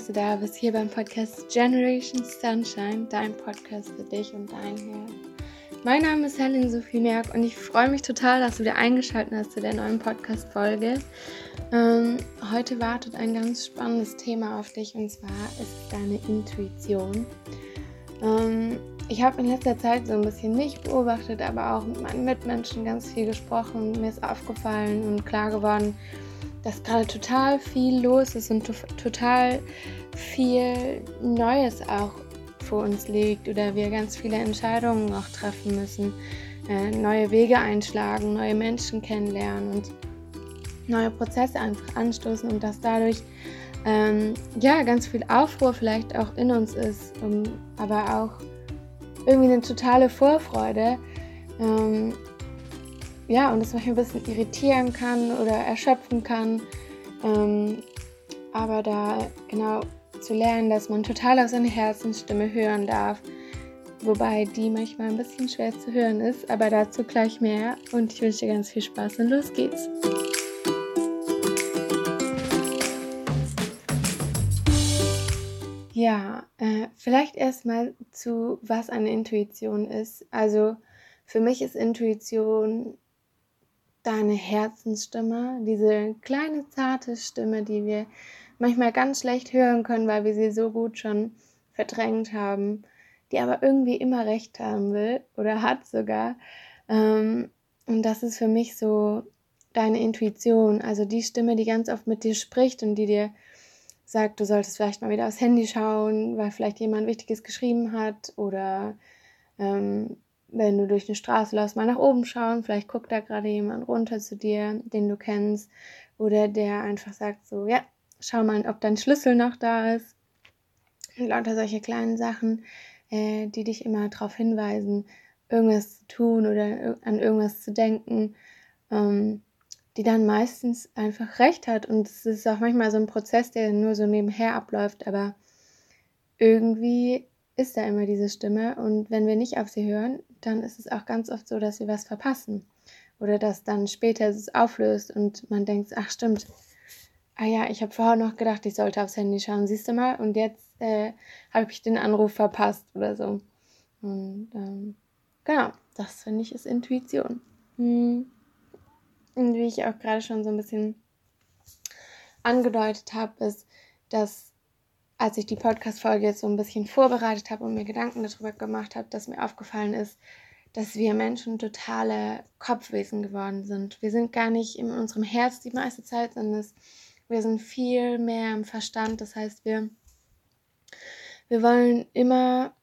dass du da bist, hier beim Podcast Generation Sunshine, dein Podcast für dich und dein Herz. Mein Name ist Helen Sophie Merck und ich freue mich total, dass du wieder eingeschaltet hast zu der neuen Podcast-Folge. Ähm, heute wartet ein ganz spannendes Thema auf dich und zwar ist deine Intuition. Ähm, ich habe in letzter Zeit so ein bisschen mich beobachtet, aber auch mit meinen Mitmenschen ganz viel gesprochen. Mir ist aufgefallen und klar geworden, dass gerade total viel los ist und total viel Neues auch vor uns liegt oder wir ganz viele Entscheidungen auch treffen müssen, äh, neue Wege einschlagen, neue Menschen kennenlernen und neue Prozesse einfach anstoßen und dass dadurch ähm, ja ganz viel Aufruhr vielleicht auch in uns ist, um, aber auch irgendwie eine totale Vorfreude. Ähm, ja, und es manchmal ein bisschen irritieren kann oder erschöpfen kann. Ähm, aber da genau zu lernen, dass man total auf seine Herzensstimme hören darf. Wobei die manchmal ein bisschen schwer zu hören ist, aber dazu gleich mehr. Und ich wünsche dir ganz viel Spaß und los geht's. Ja, äh, vielleicht erstmal zu, was eine Intuition ist. Also für mich ist Intuition deine Herzensstimme, diese kleine zarte Stimme, die wir manchmal ganz schlecht hören können, weil wir sie so gut schon verdrängt haben, die aber irgendwie immer recht haben will oder hat sogar. Ähm, und das ist für mich so deine Intuition, also die Stimme, die ganz oft mit dir spricht und die dir sagt, du solltest vielleicht mal wieder aufs Handy schauen, weil vielleicht jemand Wichtiges geschrieben hat oder ähm, wenn du durch eine Straße läufst, mal nach oben schauen. Vielleicht guckt da gerade jemand runter zu dir, den du kennst. Oder der einfach sagt so, ja, schau mal, ob dein Schlüssel noch da ist. Und lauter solche kleinen Sachen, äh, die dich immer darauf hinweisen, irgendwas zu tun oder an irgendwas zu denken, ähm, die dann meistens einfach recht hat. Und es ist auch manchmal so ein Prozess, der nur so nebenher abläuft, aber irgendwie ist da immer diese Stimme und wenn wir nicht auf sie hören, dann ist es auch ganz oft so, dass wir was verpassen oder dass dann später es auflöst und man denkt, ach stimmt, ah ja, ich habe vorher noch gedacht, ich sollte aufs Handy schauen, siehst du mal, und jetzt äh, habe ich den Anruf verpasst oder so. Und ähm, genau, das finde ich ist Intuition. Hm. Und wie ich auch gerade schon so ein bisschen angedeutet habe, ist, dass als ich die Podcast-Folge jetzt so ein bisschen vorbereitet habe und mir Gedanken darüber gemacht habe, dass mir aufgefallen ist, dass wir Menschen totale Kopfwesen geworden sind. Wir sind gar nicht in unserem Herz die meiste Zeit, sondern wir sind viel mehr im Verstand. Das heißt, wir, wir wollen immer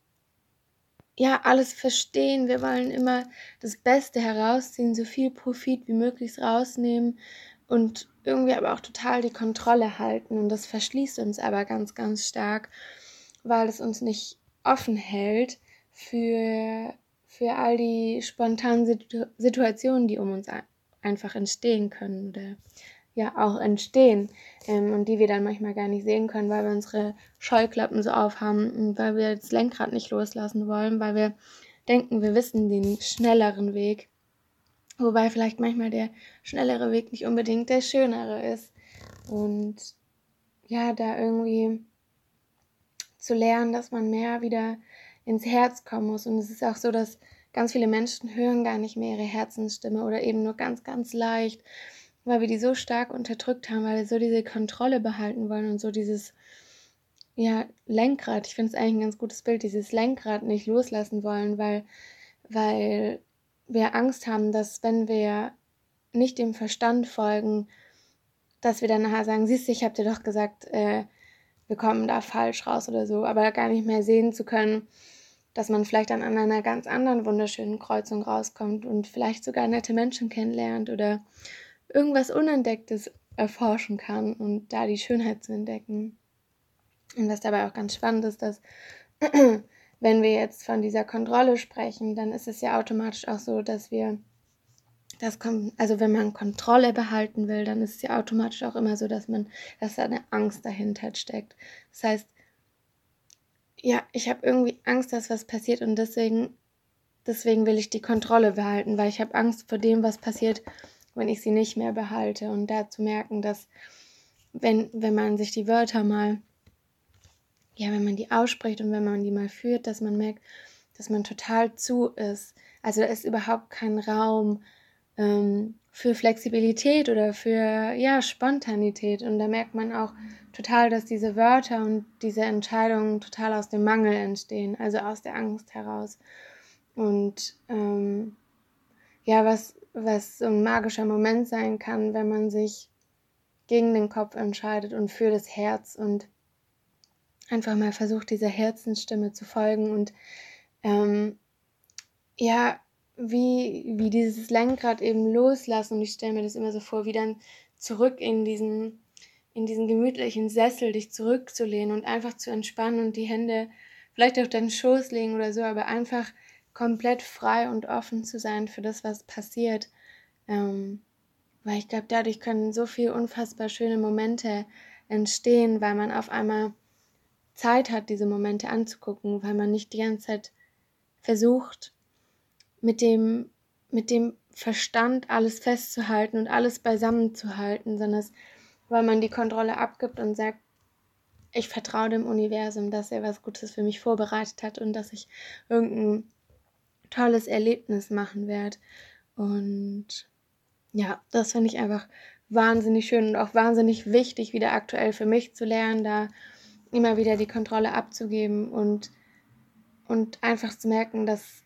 ja alles verstehen. Wir wollen immer das Beste herausziehen, so viel Profit wie möglich rausnehmen und irgendwie aber auch total die Kontrolle halten. Und das verschließt uns aber ganz, ganz stark, weil es uns nicht offen hält für, für all die spontanen Situ Situationen, die um uns einfach entstehen können oder ja auch entstehen ähm, und die wir dann manchmal gar nicht sehen können, weil wir unsere Scheuklappen so aufhaben und weil wir das Lenkrad nicht loslassen wollen, weil wir denken, wir wissen den schnelleren Weg Wobei vielleicht manchmal der schnellere Weg nicht unbedingt der schönere ist. Und ja, da irgendwie zu lernen, dass man mehr wieder ins Herz kommen muss. Und es ist auch so, dass ganz viele Menschen hören gar nicht mehr ihre Herzensstimme oder eben nur ganz, ganz leicht, weil wir die so stark unterdrückt haben, weil wir so diese Kontrolle behalten wollen und so dieses, ja, Lenkrad. Ich finde es eigentlich ein ganz gutes Bild, dieses Lenkrad nicht loslassen wollen, weil, weil wir Angst haben, dass wenn wir nicht dem Verstand folgen, dass wir dann nachher sagen, siehst du, ich habe dir doch gesagt, äh, wir kommen da falsch raus oder so, aber gar nicht mehr sehen zu können, dass man vielleicht dann an einer ganz anderen wunderschönen Kreuzung rauskommt und vielleicht sogar nette Menschen kennenlernt oder irgendwas Unentdecktes erforschen kann und da die Schönheit zu entdecken. Und was dabei auch ganz spannend ist, dass wenn wir jetzt von dieser Kontrolle sprechen, dann ist es ja automatisch auch so, dass wir das kommt, also wenn man Kontrolle behalten will, dann ist es ja automatisch auch immer so, dass man, dass da eine Angst dahinter steckt. Das heißt, ja, ich habe irgendwie Angst, dass was passiert und deswegen, deswegen will ich die Kontrolle behalten, weil ich habe Angst vor dem, was passiert, wenn ich sie nicht mehr behalte. Und da zu merken, dass wenn, wenn man sich die Wörter mal ja, wenn man die ausspricht und wenn man die mal führt, dass man merkt, dass man total zu ist. Also da ist überhaupt kein Raum ähm, für Flexibilität oder für ja, Spontanität. Und da merkt man auch total, dass diese Wörter und diese Entscheidungen total aus dem Mangel entstehen, also aus der Angst heraus. Und ähm, ja, was, was so ein magischer Moment sein kann, wenn man sich gegen den Kopf entscheidet und für das Herz und einfach mal versucht, dieser Herzensstimme zu folgen und ähm, ja, wie, wie dieses Lenkrad eben loslassen. Und ich stelle mir das immer so vor, wie dann zurück in diesen, in diesen gemütlichen Sessel dich zurückzulehnen und einfach zu entspannen und die Hände vielleicht auf deinen Schoß legen oder so, aber einfach komplett frei und offen zu sein für das, was passiert. Ähm, weil ich glaube, dadurch können so viele unfassbar schöne Momente entstehen, weil man auf einmal Zeit hat, diese Momente anzugucken, weil man nicht die ganze Zeit versucht, mit dem, mit dem Verstand alles festzuhalten und alles beisammen zu halten, sondern es, weil man die Kontrolle abgibt und sagt, ich vertraue dem Universum, dass er was Gutes für mich vorbereitet hat und dass ich irgendein tolles Erlebnis machen werde. Und ja, das finde ich einfach wahnsinnig schön und auch wahnsinnig wichtig, wieder aktuell für mich zu lernen, da immer wieder die Kontrolle abzugeben und, und einfach zu merken, dass,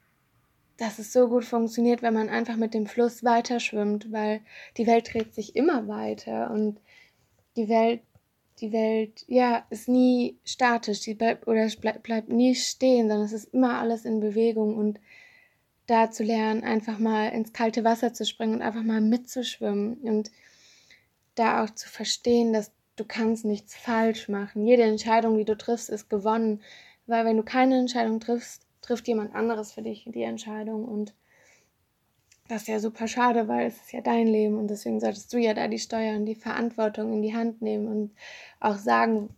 dass es so gut funktioniert, wenn man einfach mit dem Fluss weiter schwimmt, weil die Welt dreht sich immer weiter und die Welt, die Welt, ja, ist nie statisch, die bleibt oder bleibt, bleibt nie stehen, sondern es ist immer alles in Bewegung und da zu lernen, einfach mal ins kalte Wasser zu springen und einfach mal mitzuschwimmen und da auch zu verstehen, dass du kannst nichts falsch machen. Jede Entscheidung, die du triffst, ist gewonnen, weil wenn du keine Entscheidung triffst, trifft jemand anderes für dich die Entscheidung. Und das ist ja super schade, weil es ist ja dein Leben. Und deswegen solltest du ja da die Steuer und die Verantwortung in die Hand nehmen und auch sagen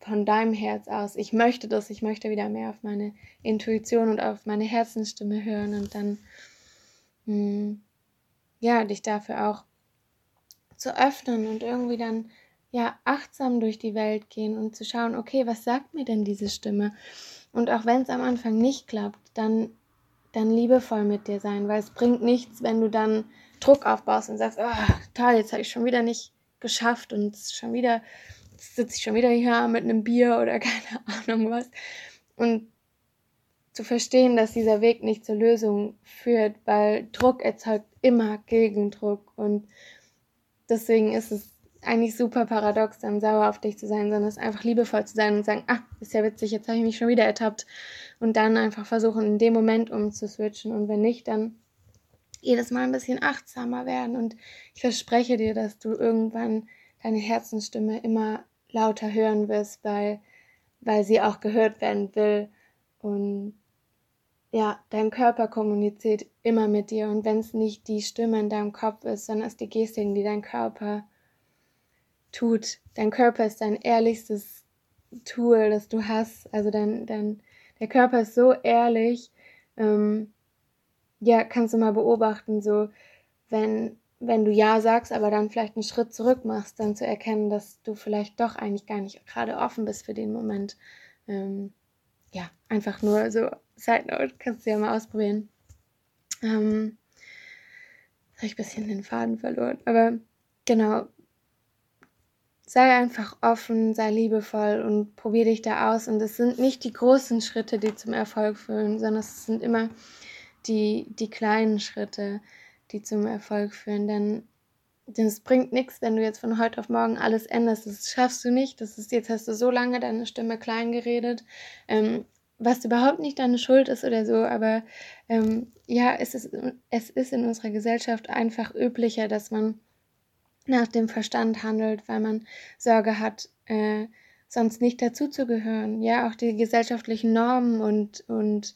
von deinem Herz aus, ich möchte das, ich möchte wieder mehr auf meine Intuition und auf meine Herzensstimme hören. Und dann mh, hm, ja, dich dafür auch zu öffnen und irgendwie dann ja achtsam durch die Welt gehen und zu schauen, okay, was sagt mir denn diese Stimme? Und auch wenn es am Anfang nicht klappt, dann, dann liebevoll mit dir sein, weil es bringt nichts, wenn du dann Druck aufbaust und sagst, oh, toll, jetzt habe ich schon wieder nicht geschafft und schon wieder sitze ich schon wieder hier mit einem Bier oder keine Ahnung was. Und zu verstehen, dass dieser Weg nicht zur Lösung führt, weil Druck erzeugt immer Gegendruck und deswegen ist es eigentlich super paradox, dann sauer auf dich zu sein, sondern es einfach liebevoll zu sein und sagen, ah, ist ja witzig, jetzt habe ich mich schon wieder ertappt. Und dann einfach versuchen, in dem Moment umzuswitchen. Und wenn nicht, dann jedes Mal ein bisschen achtsamer werden. Und ich verspreche dir, dass du irgendwann deine Herzensstimme immer lauter hören wirst, weil, weil sie auch gehört werden will. Und ja, dein Körper kommuniziert immer mit dir. Und wenn es nicht die Stimme in deinem Kopf ist, sondern es die Gestik, die dein Körper tut. Dein Körper ist dein ehrlichstes Tool, das du hast. Also dein, dein, der Körper ist so ehrlich. Ähm, ja, kannst du mal beobachten, so wenn, wenn du Ja sagst, aber dann vielleicht einen Schritt zurück machst, dann zu erkennen, dass du vielleicht doch eigentlich gar nicht gerade offen bist für den Moment. Ähm, ja, einfach nur so Side Note, kannst du ja mal ausprobieren. Ähm, habe ich ein bisschen den Faden verloren, aber genau, sei einfach offen, sei liebevoll und probier dich da aus. Und es sind nicht die großen Schritte, die zum Erfolg führen, sondern es sind immer die, die kleinen Schritte, die zum Erfolg führen. Denn, denn es bringt nichts, wenn du jetzt von heute auf morgen alles änderst. Das schaffst du nicht. Das ist, jetzt hast du so lange deine Stimme klein geredet. Ähm, was überhaupt nicht deine Schuld ist oder so, aber ähm, ja, es ist, es ist in unserer Gesellschaft einfach üblicher, dass man nach dem Verstand handelt, weil man Sorge hat, äh, sonst nicht dazuzugehören. Ja, auch die gesellschaftlichen Normen und, und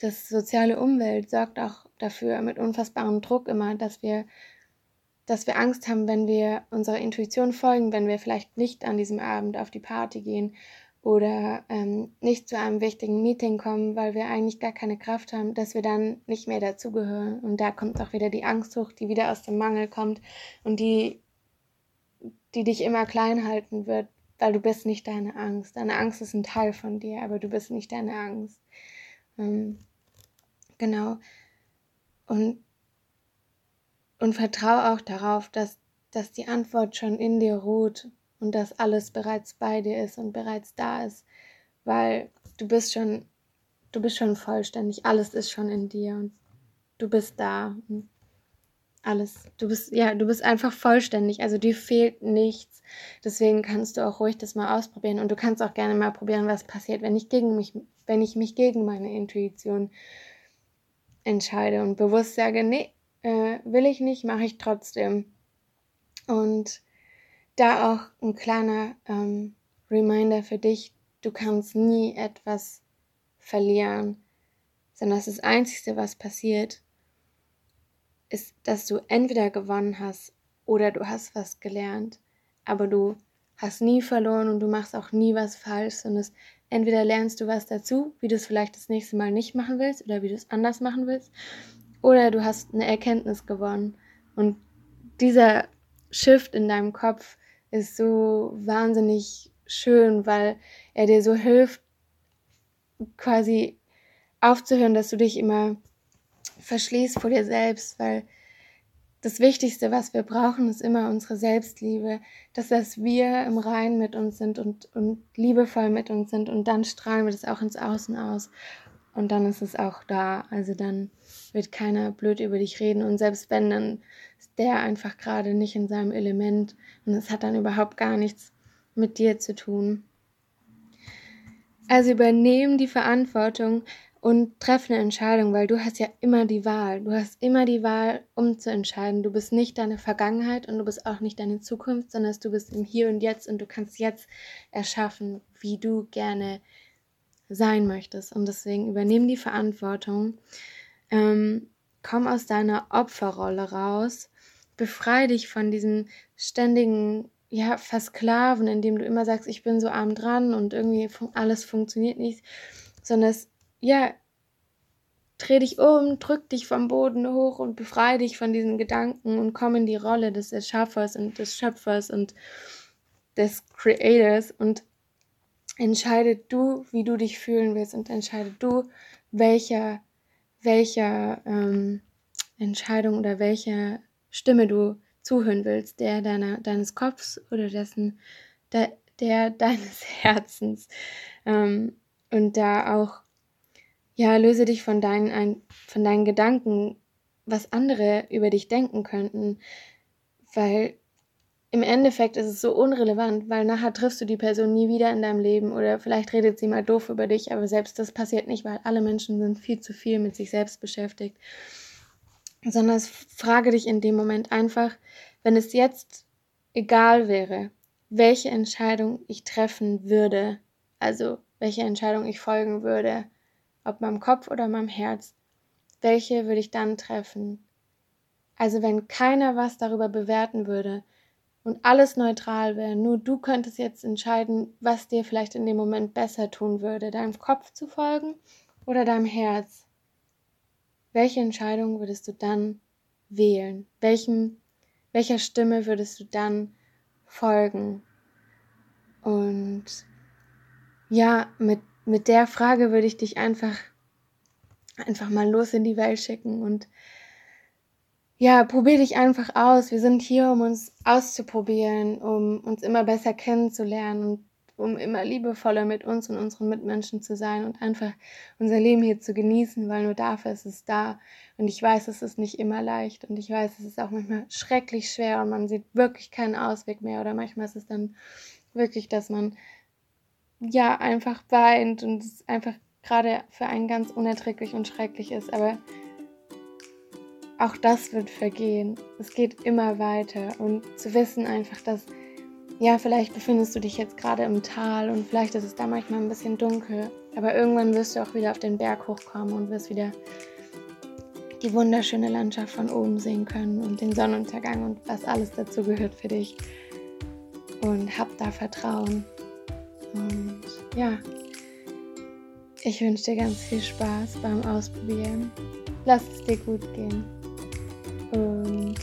das soziale Umwelt sorgt auch dafür mit unfassbarem Druck immer, dass wir, dass wir Angst haben, wenn wir unserer Intuition folgen, wenn wir vielleicht nicht an diesem Abend auf die Party gehen oder ähm, nicht zu einem wichtigen Meeting kommen, weil wir eigentlich gar keine Kraft haben, dass wir dann nicht mehr dazugehören. Und da kommt auch wieder die Angst hoch, die wieder aus dem Mangel kommt und die, die dich immer klein halten wird, weil du bist nicht deine Angst. Deine Angst ist ein Teil von dir, aber du bist nicht deine Angst. Ähm, genau. Und, und vertraue auch darauf, dass, dass die Antwort schon in dir ruht und dass alles bereits bei dir ist und bereits da ist, weil du bist schon, du bist schon vollständig, alles ist schon in dir und du bist da. Alles. Du bist, ja, du bist einfach vollständig. Also dir fehlt nichts. Deswegen kannst du auch ruhig das mal ausprobieren. Und du kannst auch gerne mal probieren, was passiert, wenn ich gegen mich, wenn ich mich gegen meine Intuition entscheide und bewusst sage, nee, äh, will ich nicht, mache ich trotzdem. Und da auch ein kleiner ähm, Reminder für dich, du kannst nie etwas verlieren, sondern das Einzige, was passiert, ist, dass du entweder gewonnen hast oder du hast was gelernt, aber du hast nie verloren und du machst auch nie was falsch, sondern entweder lernst du was dazu, wie du es vielleicht das nächste Mal nicht machen willst oder wie du es anders machen willst, oder du hast eine Erkenntnis gewonnen. Und dieser Shift in deinem Kopf ist so wahnsinnig schön, weil er dir so hilft, quasi aufzuhören, dass du dich immer verschließt vor dir selbst, weil das Wichtigste, was wir brauchen, ist immer unsere Selbstliebe, dass das wir im Rein mit uns sind und, und liebevoll mit uns sind und dann strahlen wir das auch ins Außen aus und dann ist es auch da. Also dann wird keiner blöd über dich reden und selbst wenn, dann ist der einfach gerade nicht in seinem Element und es hat dann überhaupt gar nichts mit dir zu tun. Also übernehmen die Verantwortung und treff eine Entscheidung, weil du hast ja immer die Wahl. Du hast immer die Wahl, um zu entscheiden. Du bist nicht deine Vergangenheit und du bist auch nicht deine Zukunft, sondern du bist im Hier und Jetzt und du kannst jetzt erschaffen, wie du gerne sein möchtest. Und deswegen übernimm die Verantwortung. Ähm, komm aus deiner Opferrolle raus. Befreie dich von diesem ständigen ja, Versklaven, indem du immer sagst, ich bin so arm dran und irgendwie alles funktioniert nicht, sondern es ja, dreh dich um, drück dich vom Boden hoch und befreie dich von diesen Gedanken und komm in die Rolle des Erschaffers und des Schöpfers und des Creators und entscheide du, wie du dich fühlen willst und entscheide du, welcher, welcher ähm, Entscheidung oder welcher Stimme du zuhören willst, der deiner, deines Kopfs oder dessen, der, der deines Herzens. Ähm, und da auch ja, löse dich von deinen, von deinen Gedanken, was andere über dich denken könnten, weil im Endeffekt ist es so unrelevant, weil nachher triffst du die Person nie wieder in deinem Leben oder vielleicht redet sie mal doof über dich, aber selbst das passiert nicht, weil alle Menschen sind viel zu viel mit sich selbst beschäftigt. Sondern frage dich in dem Moment einfach, wenn es jetzt egal wäre, welche Entscheidung ich treffen würde, also welche Entscheidung ich folgen würde, ob meinem Kopf oder meinem Herz, welche würde ich dann treffen? Also wenn keiner was darüber bewerten würde und alles neutral wäre, nur du könntest jetzt entscheiden, was dir vielleicht in dem Moment besser tun würde, deinem Kopf zu folgen oder deinem Herz. Welche Entscheidung würdest du dann wählen? Welchem, welcher Stimme würdest du dann folgen? Und ja, mit mit der Frage würde ich dich einfach, einfach mal los in die Welt schicken und ja, probier dich einfach aus. Wir sind hier, um uns auszuprobieren, um uns immer besser kennenzulernen und um immer liebevoller mit uns und unseren Mitmenschen zu sein und einfach unser Leben hier zu genießen, weil nur dafür ist es da. Und ich weiß, es ist nicht immer leicht und ich weiß, es ist auch manchmal schrecklich schwer und man sieht wirklich keinen Ausweg mehr oder manchmal ist es dann wirklich, dass man ja einfach weint und es einfach gerade für einen ganz unerträglich und schrecklich ist. Aber auch das wird vergehen. Es geht immer weiter und zu wissen einfach, dass ja, vielleicht befindest du dich jetzt gerade im Tal und vielleicht ist es da manchmal ein bisschen dunkel, aber irgendwann wirst du auch wieder auf den Berg hochkommen und wirst wieder die wunderschöne Landschaft von oben sehen können und den Sonnenuntergang und was alles dazu gehört für dich. Und hab da Vertrauen. Und ja, ich wünsche dir ganz viel Spaß beim Ausprobieren. Lass es dir gut gehen. Und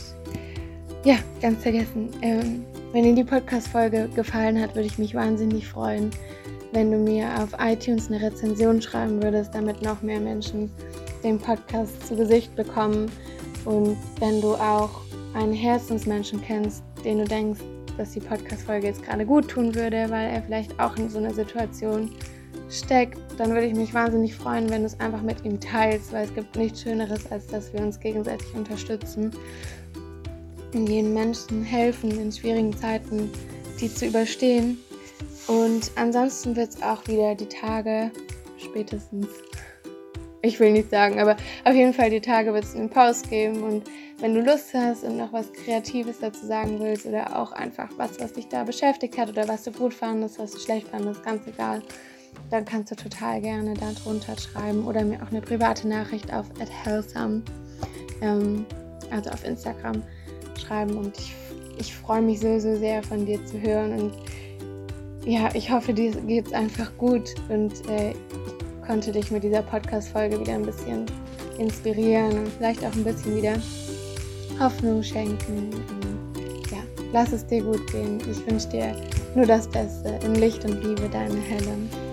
ja, ganz vergessen, ähm, Wenn dir die Podcast-Folge gefallen hat, würde ich mich wahnsinnig freuen, wenn du mir auf iTunes eine Rezension schreiben würdest, damit noch mehr Menschen den Podcast zu Gesicht bekommen. Und wenn du auch einen Herzensmenschen kennst, den du denkst, dass die Podcast-Folge jetzt gerade gut tun würde, weil er vielleicht auch in so einer Situation steckt, dann würde ich mich wahnsinnig freuen, wenn du es einfach mit ihm teilst, weil es gibt nichts Schöneres, als dass wir uns gegenseitig unterstützen und jedem Menschen helfen in schwierigen Zeiten, die zu überstehen. Und ansonsten wird es auch wieder die Tage, spätestens, ich will nicht sagen, aber auf jeden Fall die Tage wird es einen Post geben. Und wenn du Lust hast und noch was Kreatives dazu sagen willst oder auch einfach was, was dich da beschäftigt hat oder was du gut fandest, was du schlecht fandest, ganz egal, dann kannst du total gerne da drunter schreiben oder mir auch eine private Nachricht auf @healthsome, ähm, also auf Instagram schreiben und ich, ich freue mich so, so sehr von dir zu hören und ja, ich hoffe, dir geht es einfach gut und äh, ich konnte dich mit dieser Podcast-Folge wieder ein bisschen inspirieren und vielleicht auch ein bisschen wieder Hoffnung schenken. Und, ja, lass es dir gut gehen. Ich wünsche dir nur das Beste. In Licht und Liebe, deine Helen.